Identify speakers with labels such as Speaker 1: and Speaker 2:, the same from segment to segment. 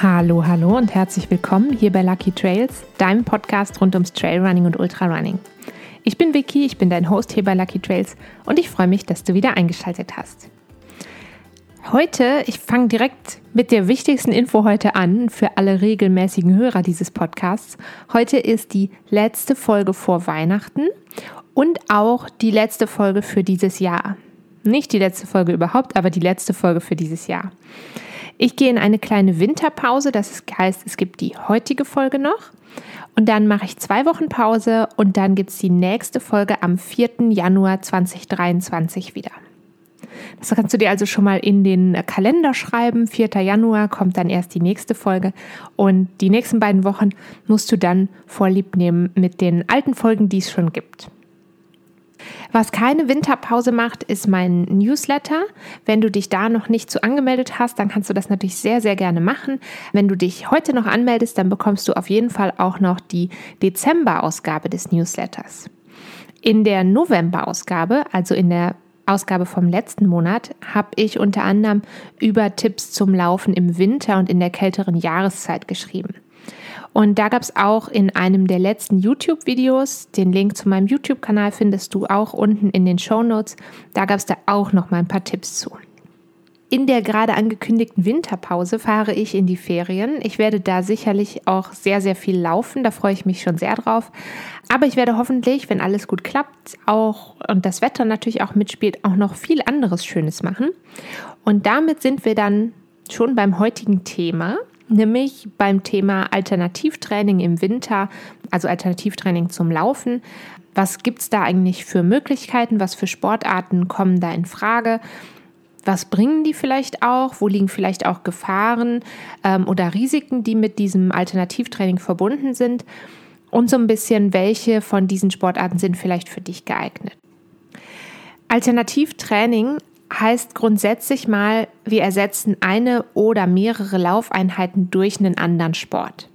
Speaker 1: Hallo, hallo und herzlich willkommen hier bei Lucky Trails, deinem Podcast rund ums Trailrunning und Ultrarunning. Ich bin Vicky, ich bin dein Host hier bei Lucky Trails und ich freue mich, dass du wieder eingeschaltet hast. Heute, ich fange direkt mit der wichtigsten Info heute an für alle regelmäßigen Hörer dieses Podcasts. Heute ist die letzte Folge vor Weihnachten und auch die letzte Folge für dieses Jahr. Nicht die letzte Folge überhaupt, aber die letzte Folge für dieses Jahr. Ich gehe in eine kleine Winterpause, das heißt, es gibt die heutige Folge noch. Und dann mache ich zwei Wochen Pause und dann gibt es die nächste Folge am 4. Januar 2023 wieder. Das kannst du dir also schon mal in den Kalender schreiben. 4. Januar kommt dann erst die nächste Folge und die nächsten beiden Wochen musst du dann Vorlieb nehmen mit den alten Folgen, die es schon gibt. Was keine Winterpause macht, ist mein Newsletter. Wenn du dich da noch nicht zu angemeldet hast, dann kannst du das natürlich sehr, sehr gerne machen. Wenn du dich heute noch anmeldest, dann bekommst du auf jeden Fall auch noch die Dezember-Ausgabe des Newsletters. In der November-Ausgabe, also in der Ausgabe vom letzten Monat, habe ich unter anderem über Tipps zum Laufen im Winter und in der kälteren Jahreszeit geschrieben. Und da gab es auch in einem der letzten YouTube-Videos, den Link zu meinem YouTube-Kanal findest du auch unten in den Show Notes, da gab es da auch noch mal ein paar Tipps zu. In der gerade angekündigten Winterpause fahre ich in die Ferien. Ich werde da sicherlich auch sehr, sehr viel laufen. Da freue ich mich schon sehr drauf. Aber ich werde hoffentlich, wenn alles gut klappt, auch und das Wetter natürlich auch mitspielt, auch noch viel anderes Schönes machen. Und damit sind wir dann schon beim heutigen Thema nämlich beim Thema Alternativtraining im Winter, also Alternativtraining zum Laufen. Was gibt es da eigentlich für Möglichkeiten? Was für Sportarten kommen da in Frage? Was bringen die vielleicht auch? Wo liegen vielleicht auch Gefahren ähm, oder Risiken, die mit diesem Alternativtraining verbunden sind? Und so ein bisschen, welche von diesen Sportarten sind vielleicht für dich geeignet? Alternativtraining heißt grundsätzlich mal, wir ersetzen eine oder mehrere Laufeinheiten durch einen anderen Sport.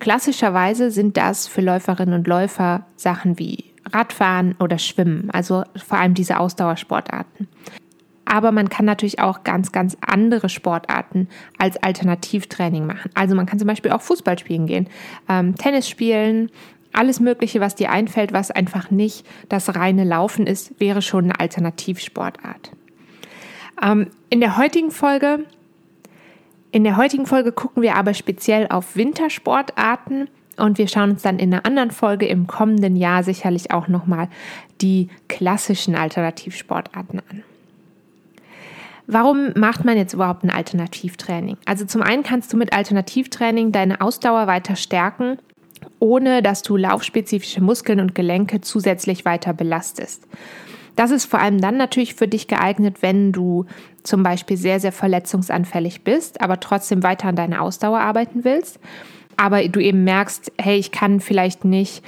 Speaker 1: Klassischerweise sind das für Läuferinnen und Läufer Sachen wie Radfahren oder Schwimmen, also vor allem diese Ausdauersportarten. Aber man kann natürlich auch ganz, ganz andere Sportarten als Alternativtraining machen. Also man kann zum Beispiel auch Fußball spielen gehen, ähm, Tennis spielen, alles Mögliche, was dir einfällt, was einfach nicht das reine Laufen ist, wäre schon eine Alternativsportart. Ähm, in der heutigen Folge, in der heutigen Folge gucken wir aber speziell auf Wintersportarten und wir schauen uns dann in einer anderen Folge im kommenden Jahr sicherlich auch nochmal die klassischen Alternativsportarten an. Warum macht man jetzt überhaupt ein Alternativtraining? Also zum einen kannst du mit Alternativtraining deine Ausdauer weiter stärken, ohne dass du laufspezifische Muskeln und Gelenke zusätzlich weiter belastest. Das ist vor allem dann natürlich für dich geeignet, wenn du zum Beispiel sehr, sehr verletzungsanfällig bist, aber trotzdem weiter an deiner Ausdauer arbeiten willst. Aber du eben merkst, hey, ich kann vielleicht nicht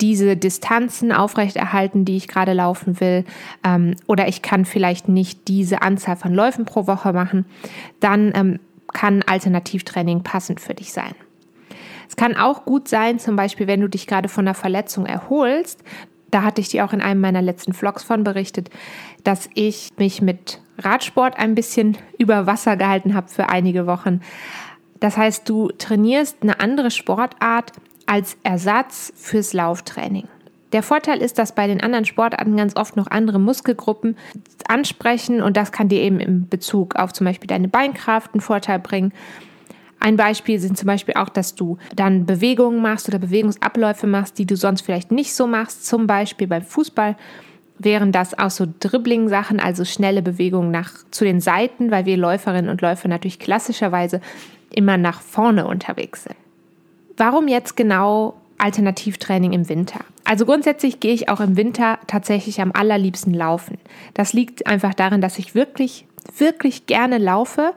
Speaker 1: diese Distanzen aufrechterhalten, die ich gerade laufen will, ähm, oder ich kann vielleicht nicht diese Anzahl von Läufen pro Woche machen, dann ähm, kann Alternativtraining passend für dich sein. Es kann auch gut sein, zum Beispiel, wenn du dich gerade von einer Verletzung erholst, da hatte ich dir auch in einem meiner letzten Vlogs von berichtet, dass ich mich mit Radsport ein bisschen über Wasser gehalten habe für einige Wochen. Das heißt, du trainierst eine andere Sportart als Ersatz fürs Lauftraining. Der Vorteil ist, dass bei den anderen Sportarten ganz oft noch andere Muskelgruppen ansprechen und das kann dir eben in Bezug auf zum Beispiel deine Beinkraft einen Vorteil bringen. Ein Beispiel sind zum Beispiel auch, dass du dann Bewegungen machst oder Bewegungsabläufe machst, die du sonst vielleicht nicht so machst. Zum Beispiel beim Fußball wären das auch so Dribbling-Sachen, also schnelle Bewegungen nach zu den Seiten, weil wir Läuferinnen und Läufer natürlich klassischerweise immer nach vorne unterwegs sind. Warum jetzt genau Alternativtraining im Winter? Also grundsätzlich gehe ich auch im Winter tatsächlich am allerliebsten laufen. Das liegt einfach darin, dass ich wirklich, wirklich gerne laufe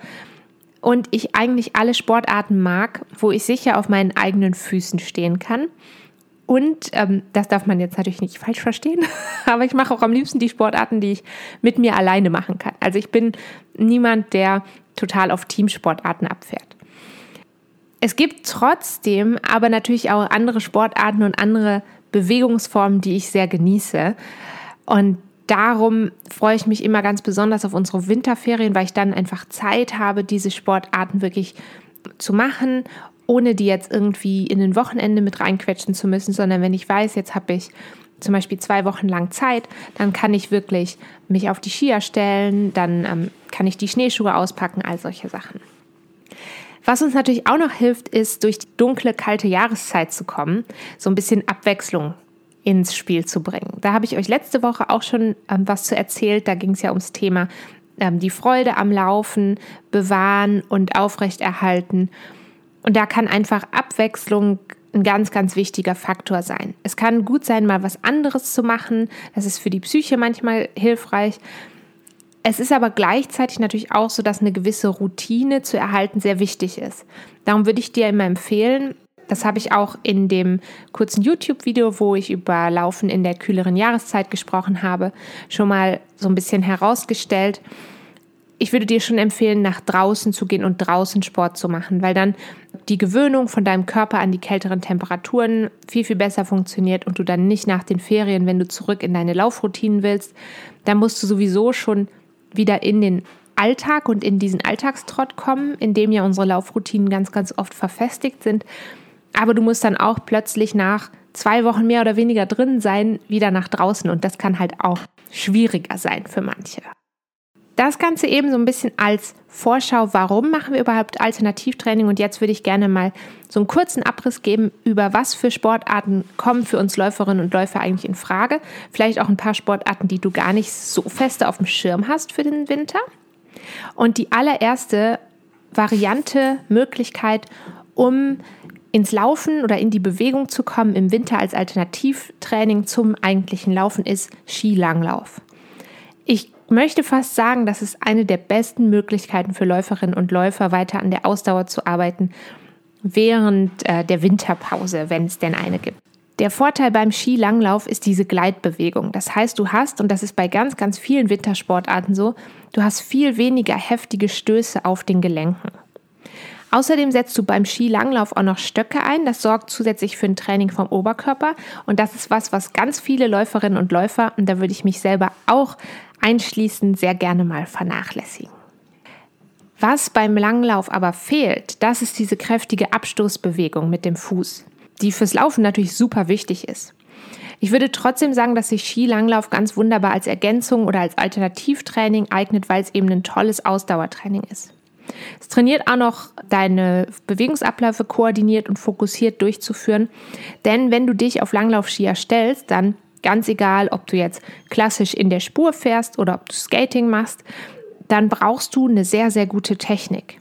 Speaker 1: und ich eigentlich alle Sportarten mag, wo ich sicher auf meinen eigenen Füßen stehen kann. Und ähm, das darf man jetzt natürlich nicht falsch verstehen, aber ich mache auch am liebsten die Sportarten, die ich mit mir alleine machen kann. Also ich bin niemand, der total auf Teamsportarten abfährt. Es gibt trotzdem aber natürlich auch andere Sportarten und andere Bewegungsformen, die ich sehr genieße. Und darum freue ich mich immer ganz besonders auf unsere Winterferien, weil ich dann einfach Zeit habe, diese Sportarten wirklich zu machen, ohne die jetzt irgendwie in ein Wochenende mit reinquetschen zu müssen, sondern wenn ich weiß, jetzt habe ich zum Beispiel zwei Wochen lang Zeit, dann kann ich wirklich mich auf die Skier stellen, dann ähm, kann ich die Schneeschuhe auspacken, all solche Sachen. Was uns natürlich auch noch hilft, ist durch die dunkle, kalte Jahreszeit zu kommen, so ein bisschen Abwechslung ins Spiel zu bringen. Da habe ich euch letzte Woche auch schon ähm, was zu erzählt. Da ging es ja ums Thema ähm, die Freude am Laufen bewahren und aufrechterhalten. Und da kann einfach Abwechslung ein ganz, ganz wichtiger Faktor sein. Es kann gut sein, mal was anderes zu machen. Das ist für die Psyche manchmal hilfreich. Es ist aber gleichzeitig natürlich auch so, dass eine gewisse Routine zu erhalten sehr wichtig ist. Darum würde ich dir immer empfehlen, das habe ich auch in dem kurzen YouTube-Video, wo ich über Laufen in der kühleren Jahreszeit gesprochen habe, schon mal so ein bisschen herausgestellt. Ich würde dir schon empfehlen, nach draußen zu gehen und draußen Sport zu machen, weil dann die Gewöhnung von deinem Körper an die kälteren Temperaturen viel, viel besser funktioniert und du dann nicht nach den Ferien, wenn du zurück in deine Laufroutinen willst, dann musst du sowieso schon wieder in den Alltag und in diesen Alltagstrott kommen, in dem ja unsere Laufroutinen ganz, ganz oft verfestigt sind. Aber du musst dann auch plötzlich nach zwei Wochen mehr oder weniger drin sein, wieder nach draußen. Und das kann halt auch schwieriger sein für manche. Das Ganze eben so ein bisschen als Vorschau, warum machen wir überhaupt Alternativtraining? Und jetzt würde ich gerne mal so einen kurzen Abriss geben, über was für Sportarten kommen für uns Läuferinnen und Läufer eigentlich in Frage. Vielleicht auch ein paar Sportarten, die du gar nicht so feste auf dem Schirm hast für den Winter. Und die allererste Variante, Möglichkeit, um ins Laufen oder in die Bewegung zu kommen im Winter als Alternativtraining zum eigentlichen Laufen ist Skilanglauf. Ich möchte fast sagen, das ist eine der besten Möglichkeiten für Läuferinnen und Läufer, weiter an der Ausdauer zu arbeiten während äh, der Winterpause, wenn es denn eine gibt. Der Vorteil beim Skilanglauf ist diese Gleitbewegung. Das heißt, du hast, und das ist bei ganz, ganz vielen Wintersportarten so, du hast viel weniger heftige Stöße auf den Gelenken. Außerdem setzt du beim Skilanglauf auch noch Stöcke ein. Das sorgt zusätzlich für ein Training vom Oberkörper. Und das ist was, was ganz viele Läuferinnen und Läufer, und da würde ich mich selber auch einschließen, sehr gerne mal vernachlässigen. Was beim Langlauf aber fehlt, das ist diese kräftige Abstoßbewegung mit dem Fuß, die fürs Laufen natürlich super wichtig ist. Ich würde trotzdem sagen, dass sich Skilanglauf ganz wunderbar als Ergänzung oder als Alternativtraining eignet, weil es eben ein tolles Ausdauertraining ist. Es trainiert auch noch deine Bewegungsabläufe koordiniert und fokussiert durchzuführen. Denn wenn du dich auf Langlaufskier stellst, dann ganz egal, ob du jetzt klassisch in der Spur fährst oder ob du Skating machst, dann brauchst du eine sehr, sehr gute Technik.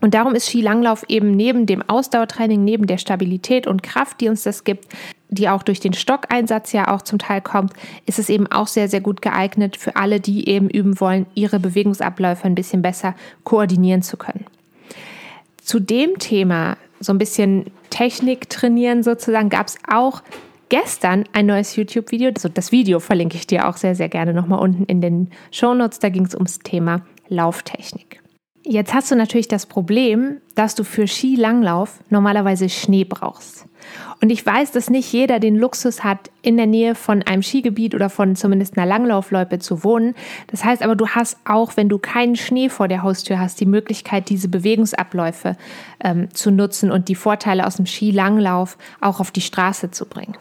Speaker 1: Und darum ist Skilanglauf eben neben dem Ausdauertraining, neben der Stabilität und Kraft, die uns das gibt, die auch durch den Stockeinsatz ja auch zum Teil kommt, ist es eben auch sehr, sehr gut geeignet für alle, die eben üben wollen, ihre Bewegungsabläufe ein bisschen besser koordinieren zu können. Zu dem Thema, so ein bisschen Technik trainieren sozusagen, gab es auch gestern ein neues YouTube-Video. Also das Video verlinke ich dir auch sehr, sehr gerne nochmal unten in den Show Notes. Da ging es ums Thema Lauftechnik. Jetzt hast du natürlich das Problem, dass du für Skilanglauf normalerweise Schnee brauchst. Und ich weiß, dass nicht jeder den Luxus hat, in der Nähe von einem Skigebiet oder von zumindest einer Langlaufloipe zu wohnen. Das heißt aber, du hast auch, wenn du keinen Schnee vor der Haustür hast, die Möglichkeit, diese Bewegungsabläufe ähm, zu nutzen und die Vorteile aus dem Skilanglauf auch auf die Straße zu bringen.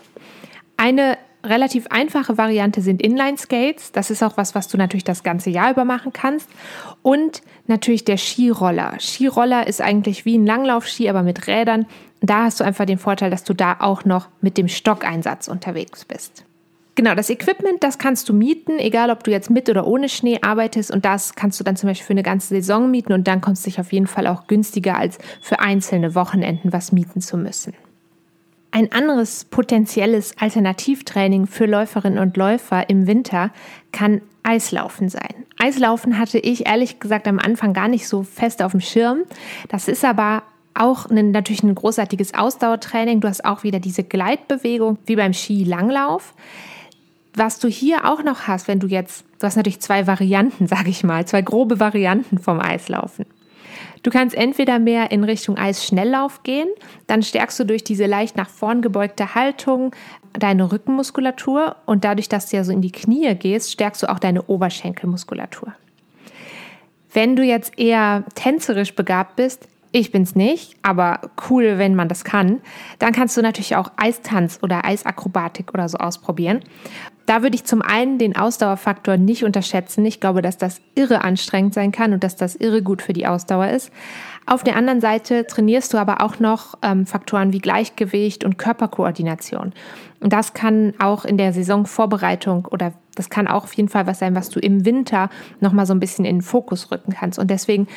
Speaker 1: Eine relativ einfache Variante sind Inline-Skates. Das ist auch was, was du natürlich das ganze Jahr über machen kannst. Und natürlich der Skiroller. Skiroller ist eigentlich wie ein Langlaufski, aber mit Rädern. Da hast du einfach den Vorteil, dass du da auch noch mit dem Stockeinsatz unterwegs bist. Genau, das Equipment, das kannst du mieten, egal ob du jetzt mit oder ohne Schnee arbeitest. Und das kannst du dann zum Beispiel für eine ganze Saison mieten und dann kommst du dich auf jeden Fall auch günstiger, als für einzelne Wochenenden was mieten zu müssen. Ein anderes potenzielles Alternativtraining für Läuferinnen und Läufer im Winter kann Eislaufen sein. Eislaufen hatte ich ehrlich gesagt am Anfang gar nicht so fest auf dem Schirm. Das ist aber auch ein, natürlich ein großartiges Ausdauertraining. Du hast auch wieder diese Gleitbewegung wie beim Skilanglauf. Was du hier auch noch hast, wenn du jetzt, du hast natürlich zwei Varianten, sage ich mal, zwei grobe Varianten vom Eislaufen. Du kannst entweder mehr in Richtung Eisschnelllauf gehen, dann stärkst du durch diese leicht nach vorn gebeugte Haltung deine Rückenmuskulatur und dadurch, dass du ja so in die Knie gehst, stärkst du auch deine Oberschenkelmuskulatur. Wenn du jetzt eher tänzerisch begabt bist, ich bin's nicht, aber cool, wenn man das kann, dann kannst du natürlich auch Eistanz oder Eisakrobatik oder so ausprobieren. Da würde ich zum einen den Ausdauerfaktor nicht unterschätzen. Ich glaube, dass das irre anstrengend sein kann und dass das irre gut für die Ausdauer ist. Auf der anderen Seite trainierst du aber auch noch ähm, Faktoren wie Gleichgewicht und Körperkoordination. Und das kann auch in der Saisonvorbereitung oder das kann auch auf jeden Fall was sein, was du im Winter nochmal so ein bisschen in den Fokus rücken kannst. Und deswegen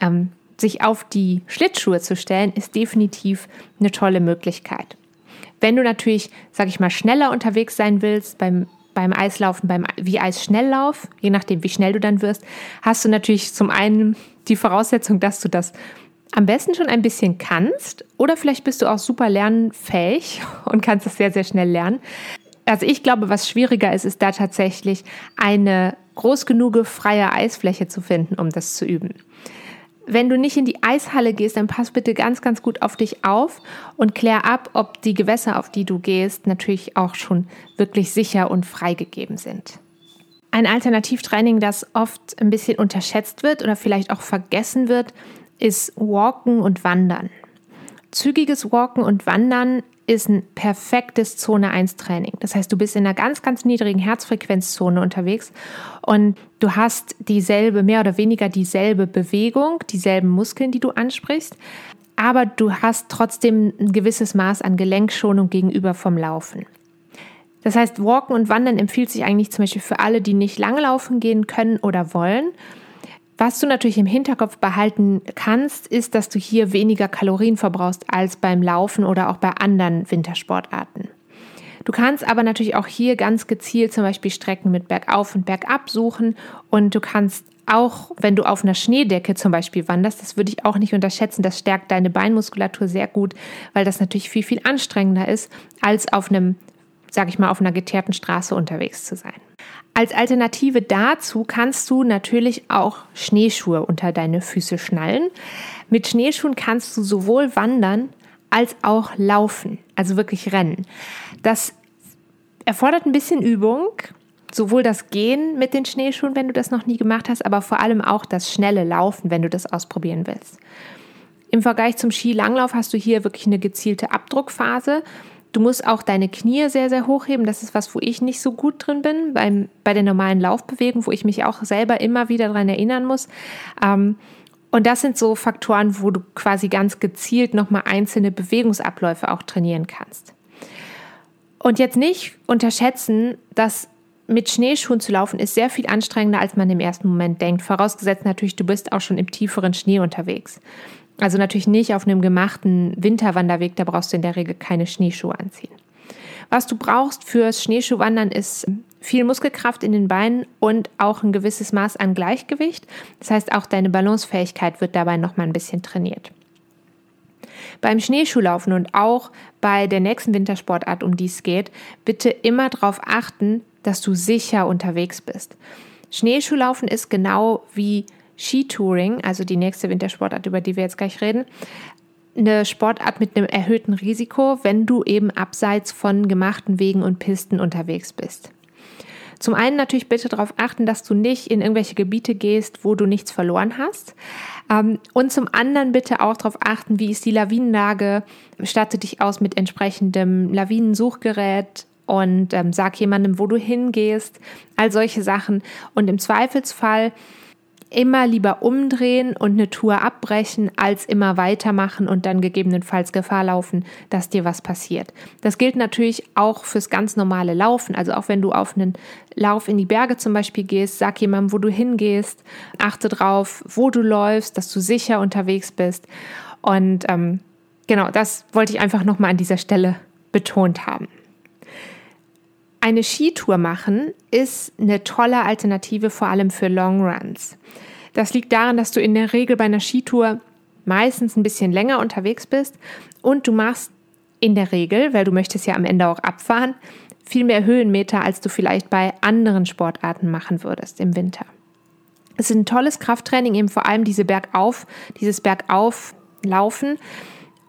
Speaker 1: ähm, sich auf die Schlittschuhe zu stellen, ist definitiv eine tolle Möglichkeit. Wenn du natürlich, sag ich mal, schneller unterwegs sein willst beim, beim Eislaufen, beim wie Eisschnelllauf, je nachdem, wie schnell du dann wirst, hast du natürlich zum einen die Voraussetzung, dass du das am besten schon ein bisschen kannst oder vielleicht bist du auch super lernfähig und kannst es sehr, sehr schnell lernen. Also ich glaube, was schwieriger ist, ist da tatsächlich eine groß genug freie Eisfläche zu finden, um das zu üben wenn du nicht in die Eishalle gehst, dann pass bitte ganz, ganz gut auf dich auf und klär ab, ob die Gewässer, auf die du gehst, natürlich auch schon wirklich sicher und freigegeben sind. Ein Alternativtraining, das oft ein bisschen unterschätzt wird oder vielleicht auch vergessen wird, ist Walken und Wandern. Zügiges Walken und Wandern ist ein perfektes Zone 1 Training. Das heißt, du bist in einer ganz, ganz niedrigen Herzfrequenzzone unterwegs und du hast dieselbe, mehr oder weniger dieselbe Bewegung, dieselben Muskeln, die du ansprichst, aber du hast trotzdem ein gewisses Maß an Gelenkschonung gegenüber vom Laufen. Das heißt, Walken und Wandern empfiehlt sich eigentlich zum Beispiel für alle, die nicht lange laufen gehen können oder wollen was du natürlich im Hinterkopf behalten kannst, ist, dass du hier weniger Kalorien verbrauchst als beim Laufen oder auch bei anderen Wintersportarten. Du kannst aber natürlich auch hier ganz gezielt zum Beispiel Strecken mit Bergauf und Bergab suchen und du kannst auch, wenn du auf einer Schneedecke zum Beispiel wanderst, das würde ich auch nicht unterschätzen, das stärkt deine Beinmuskulatur sehr gut, weil das natürlich viel, viel anstrengender ist, als auf einem, sag ich mal, auf einer geteerten Straße unterwegs zu sein. Als Alternative dazu kannst du natürlich auch Schneeschuhe unter deine Füße schnallen. Mit Schneeschuhen kannst du sowohl wandern als auch laufen, also wirklich rennen. Das erfordert ein bisschen Übung, sowohl das Gehen mit den Schneeschuhen, wenn du das noch nie gemacht hast, aber vor allem auch das schnelle Laufen, wenn du das ausprobieren willst. Im Vergleich zum Skilanglauf hast du hier wirklich eine gezielte Abdruckphase. Du musst auch deine Knie sehr, sehr hochheben. Das ist was, wo ich nicht so gut drin bin, beim, bei der normalen Laufbewegung, wo ich mich auch selber immer wieder daran erinnern muss. Ähm, und das sind so Faktoren, wo du quasi ganz gezielt nochmal einzelne Bewegungsabläufe auch trainieren kannst. Und jetzt nicht unterschätzen, dass mit Schneeschuhen zu laufen ist sehr viel anstrengender, als man im ersten Moment denkt. Vorausgesetzt natürlich, du bist auch schon im tieferen Schnee unterwegs. Also natürlich nicht auf einem gemachten Winterwanderweg, da brauchst du in der Regel keine Schneeschuhe anziehen. Was du brauchst fürs Schneeschuhwandern ist viel Muskelkraft in den Beinen und auch ein gewisses Maß an Gleichgewicht. Das heißt, auch deine Balancefähigkeit wird dabei noch mal ein bisschen trainiert. Beim Schneeschuhlaufen und auch bei der nächsten Wintersportart, um die es geht, bitte immer darauf achten, dass du sicher unterwegs bist. Schneeschuhlaufen ist genau wie Skitouring, also die nächste Wintersportart, über die wir jetzt gleich reden, eine Sportart mit einem erhöhten Risiko, wenn du eben abseits von gemachten Wegen und Pisten unterwegs bist. Zum einen natürlich bitte darauf achten, dass du nicht in irgendwelche Gebiete gehst, wo du nichts verloren hast. Ähm, und zum anderen bitte auch darauf achten, wie ist die Lawinenlage. Statte dich aus mit entsprechendem Lawinensuchgerät und ähm, sag jemandem, wo du hingehst. All solche Sachen. Und im Zweifelsfall immer lieber umdrehen und eine Tour abbrechen, als immer weitermachen und dann gegebenenfalls Gefahr laufen, dass dir was passiert. Das gilt natürlich auch fürs ganz normale Laufen. Also auch wenn du auf einen Lauf in die Berge zum Beispiel gehst, sag jemandem, wo du hingehst, achte drauf, wo du läufst, dass du sicher unterwegs bist. Und ähm, genau, das wollte ich einfach nochmal an dieser Stelle betont haben. Eine Skitour machen ist eine tolle Alternative, vor allem für Long Runs. Das liegt daran, dass du in der Regel bei einer Skitour meistens ein bisschen länger unterwegs bist und du machst in der Regel, weil du möchtest ja am Ende auch abfahren, viel mehr Höhenmeter, als du vielleicht bei anderen Sportarten machen würdest im Winter. Es ist ein tolles Krafttraining, eben vor allem diese Bergauf, dieses Bergauflaufen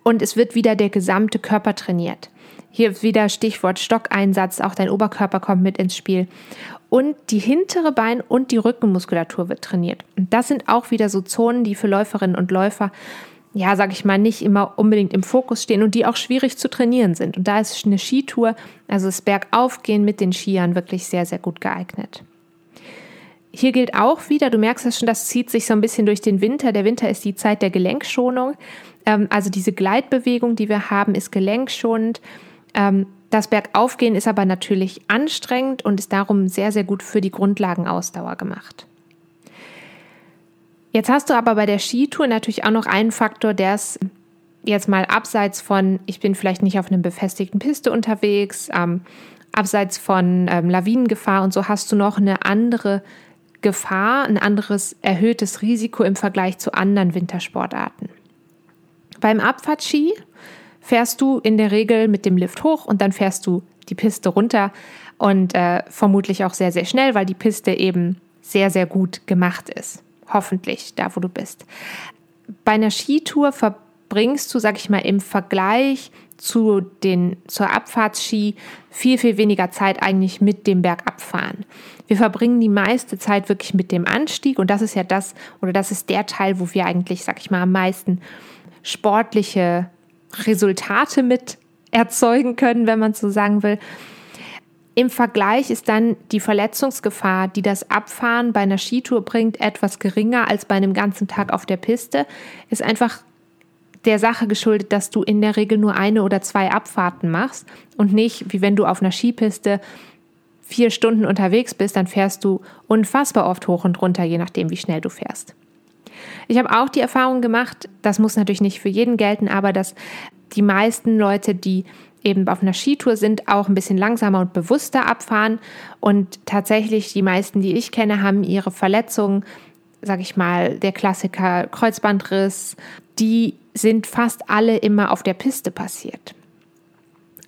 Speaker 1: und es wird wieder der gesamte Körper trainiert. Hier wieder Stichwort Stockeinsatz, auch dein Oberkörper kommt mit ins Spiel. Und die hintere Bein- und die Rückenmuskulatur wird trainiert. Und das sind auch wieder so Zonen, die für Läuferinnen und Läufer ja, sag ich mal, nicht immer unbedingt im Fokus stehen und die auch schwierig zu trainieren sind. Und da ist eine Skitour, also das Bergaufgehen mit den Skiern wirklich sehr, sehr gut geeignet. Hier gilt auch wieder, du merkst das schon, das zieht sich so ein bisschen durch den Winter. Der Winter ist die Zeit der Gelenkschonung. Ähm, also diese Gleitbewegung, die wir haben, ist gelenkschonend. Ähm, das Bergaufgehen ist aber natürlich anstrengend und ist darum sehr, sehr gut für die Grundlagenausdauer gemacht. Jetzt hast du aber bei der Skitour natürlich auch noch einen Faktor, der ist jetzt mal abseits von, ich bin vielleicht nicht auf einer befestigten Piste unterwegs, ähm, abseits von ähm, Lawinengefahr und so hast du noch eine andere Gefahr, ein anderes erhöhtes Risiko im Vergleich zu anderen Wintersportarten. Beim Abfahrtski fährst du in der Regel mit dem Lift hoch und dann fährst du die Piste runter und äh, vermutlich auch sehr, sehr schnell, weil die Piste eben sehr, sehr gut gemacht ist. Hoffentlich, da wo du bist. Bei einer Skitour verbringst du, sag ich mal, im Vergleich zu den, zur Abfahrtsski viel, viel weniger Zeit eigentlich mit dem Bergabfahren. Wir verbringen die meiste Zeit wirklich mit dem Anstieg und das ist ja das, oder das ist der Teil, wo wir eigentlich, sag ich mal, am meisten sportliche Resultate mit erzeugen können, wenn man so sagen will. Im Vergleich ist dann die Verletzungsgefahr, die das Abfahren bei einer Skitour bringt, etwas geringer als bei einem ganzen Tag auf der Piste. Ist einfach der Sache geschuldet, dass du in der Regel nur eine oder zwei Abfahrten machst und nicht, wie wenn du auf einer Skipiste vier Stunden unterwegs bist, dann fährst du unfassbar oft hoch und runter, je nachdem, wie schnell du fährst. Ich habe auch die Erfahrung gemacht, das muss natürlich nicht für jeden gelten, aber dass die meisten Leute, die eben auf einer Skitour sind, auch ein bisschen langsamer und bewusster abfahren. Und tatsächlich die meisten, die ich kenne, haben ihre Verletzungen, sag ich mal, der Klassiker Kreuzbandriss, die sind fast alle immer auf der Piste passiert.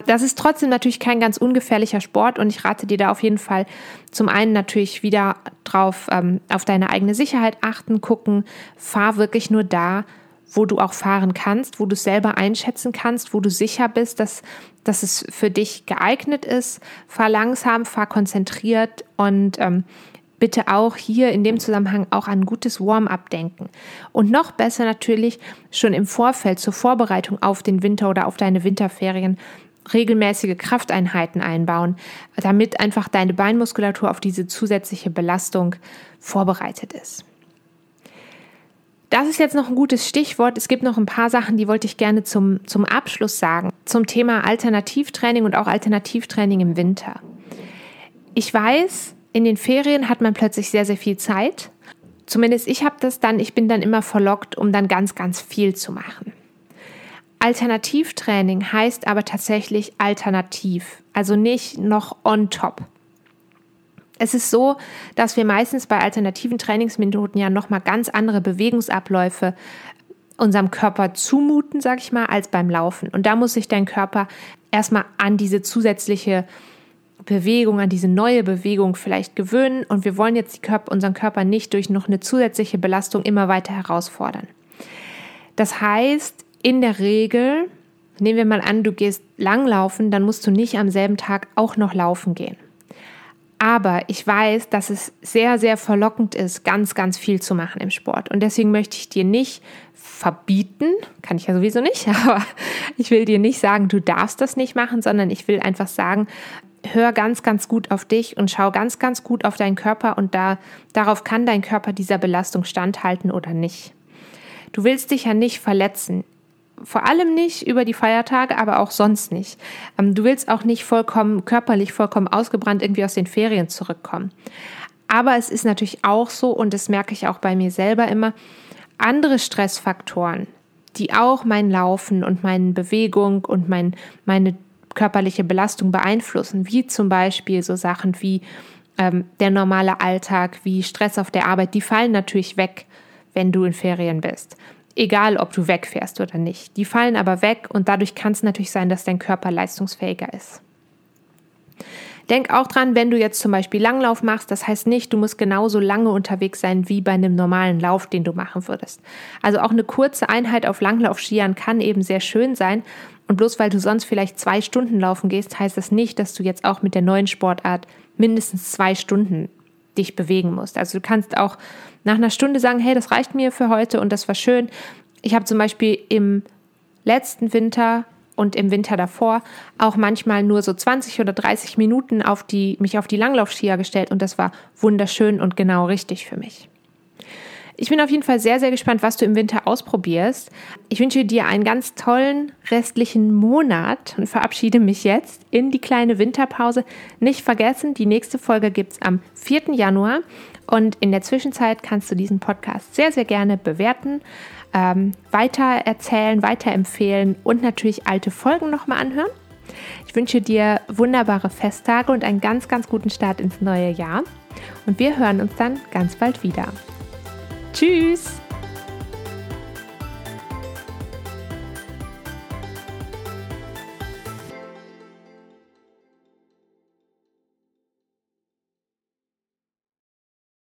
Speaker 1: Das ist trotzdem natürlich kein ganz ungefährlicher Sport und ich rate dir da auf jeden Fall zum einen natürlich wieder drauf ähm, auf deine eigene Sicherheit achten, gucken, fahr wirklich nur da, wo du auch fahren kannst, wo du es selber einschätzen kannst, wo du sicher bist, dass, dass es für dich geeignet ist. Fahr langsam, fahr konzentriert und ähm, bitte auch hier in dem Zusammenhang auch an gutes Warm-up denken. Und noch besser natürlich schon im Vorfeld zur Vorbereitung auf den Winter oder auf deine Winterferien regelmäßige Krafteinheiten einbauen, damit einfach deine Beinmuskulatur auf diese zusätzliche Belastung vorbereitet ist. Das ist jetzt noch ein gutes Stichwort. Es gibt noch ein paar Sachen, die wollte ich gerne zum, zum Abschluss sagen. Zum Thema Alternativtraining und auch Alternativtraining im Winter. Ich weiß, in den Ferien hat man plötzlich sehr, sehr viel Zeit. Zumindest ich habe das dann, ich bin dann immer verlockt, um dann ganz, ganz viel zu machen. Alternativtraining heißt aber tatsächlich alternativ, also nicht noch on top. Es ist so, dass wir meistens bei alternativen Trainingsmethoden ja nochmal ganz andere Bewegungsabläufe unserem Körper zumuten, sag ich mal, als beim Laufen. Und da muss sich dein Körper erstmal an diese zusätzliche Bewegung, an diese neue Bewegung vielleicht gewöhnen. Und wir wollen jetzt Körper, unseren Körper nicht durch noch eine zusätzliche Belastung immer weiter herausfordern. Das heißt, in der Regel, nehmen wir mal an, du gehst langlaufen, dann musst du nicht am selben Tag auch noch laufen gehen. Aber ich weiß, dass es sehr, sehr verlockend ist, ganz, ganz viel zu machen im Sport. Und deswegen möchte ich dir nicht verbieten, kann ich ja sowieso nicht, aber ich will dir nicht sagen, du darfst das nicht machen, sondern ich will einfach sagen, hör ganz, ganz gut auf dich und schau ganz, ganz gut auf deinen Körper und da, darauf kann dein Körper dieser Belastung standhalten oder nicht. Du willst dich ja nicht verletzen vor allem nicht über die Feiertage, aber auch sonst nicht. Ähm, du willst auch nicht vollkommen körperlich, vollkommen ausgebrannt irgendwie aus den Ferien zurückkommen. Aber es ist natürlich auch so, und das merke ich auch bei mir selber immer, andere Stressfaktoren, die auch mein Laufen und meine Bewegung und mein, meine körperliche Belastung beeinflussen, wie zum Beispiel so Sachen wie ähm, der normale Alltag, wie Stress auf der Arbeit, die fallen natürlich weg, wenn du in Ferien bist egal ob du wegfährst oder nicht. Die fallen aber weg und dadurch kann es natürlich sein, dass dein Körper leistungsfähiger ist. Denk auch dran, wenn du jetzt zum Beispiel Langlauf machst, das heißt nicht, du musst genauso lange unterwegs sein wie bei einem normalen Lauf, den du machen würdest. Also auch eine kurze Einheit auf Langlaufskiern kann eben sehr schön sein. Und bloß weil du sonst vielleicht zwei Stunden laufen gehst, heißt das nicht, dass du jetzt auch mit der neuen Sportart mindestens zwei Stunden dich bewegen musst. Also du kannst auch nach einer Stunde sagen, hey, das reicht mir für heute und das war schön. Ich habe zum Beispiel im letzten Winter und im Winter davor auch manchmal nur so 20 oder 30 Minuten auf die, mich auf die Langlaufskier gestellt und das war wunderschön und genau richtig für mich. Ich bin auf jeden Fall sehr, sehr gespannt, was du im Winter ausprobierst. Ich wünsche dir einen ganz tollen restlichen Monat und verabschiede mich jetzt in die kleine Winterpause. Nicht vergessen, die nächste Folge gibt es am 4. Januar und in der Zwischenzeit kannst du diesen Podcast sehr, sehr gerne bewerten, ähm, weiter erzählen, weiterempfehlen und natürlich alte Folgen nochmal anhören. Ich wünsche dir wunderbare Festtage und einen ganz, ganz guten Start ins neue Jahr. Und wir hören uns dann ganz bald wieder. Tschüss!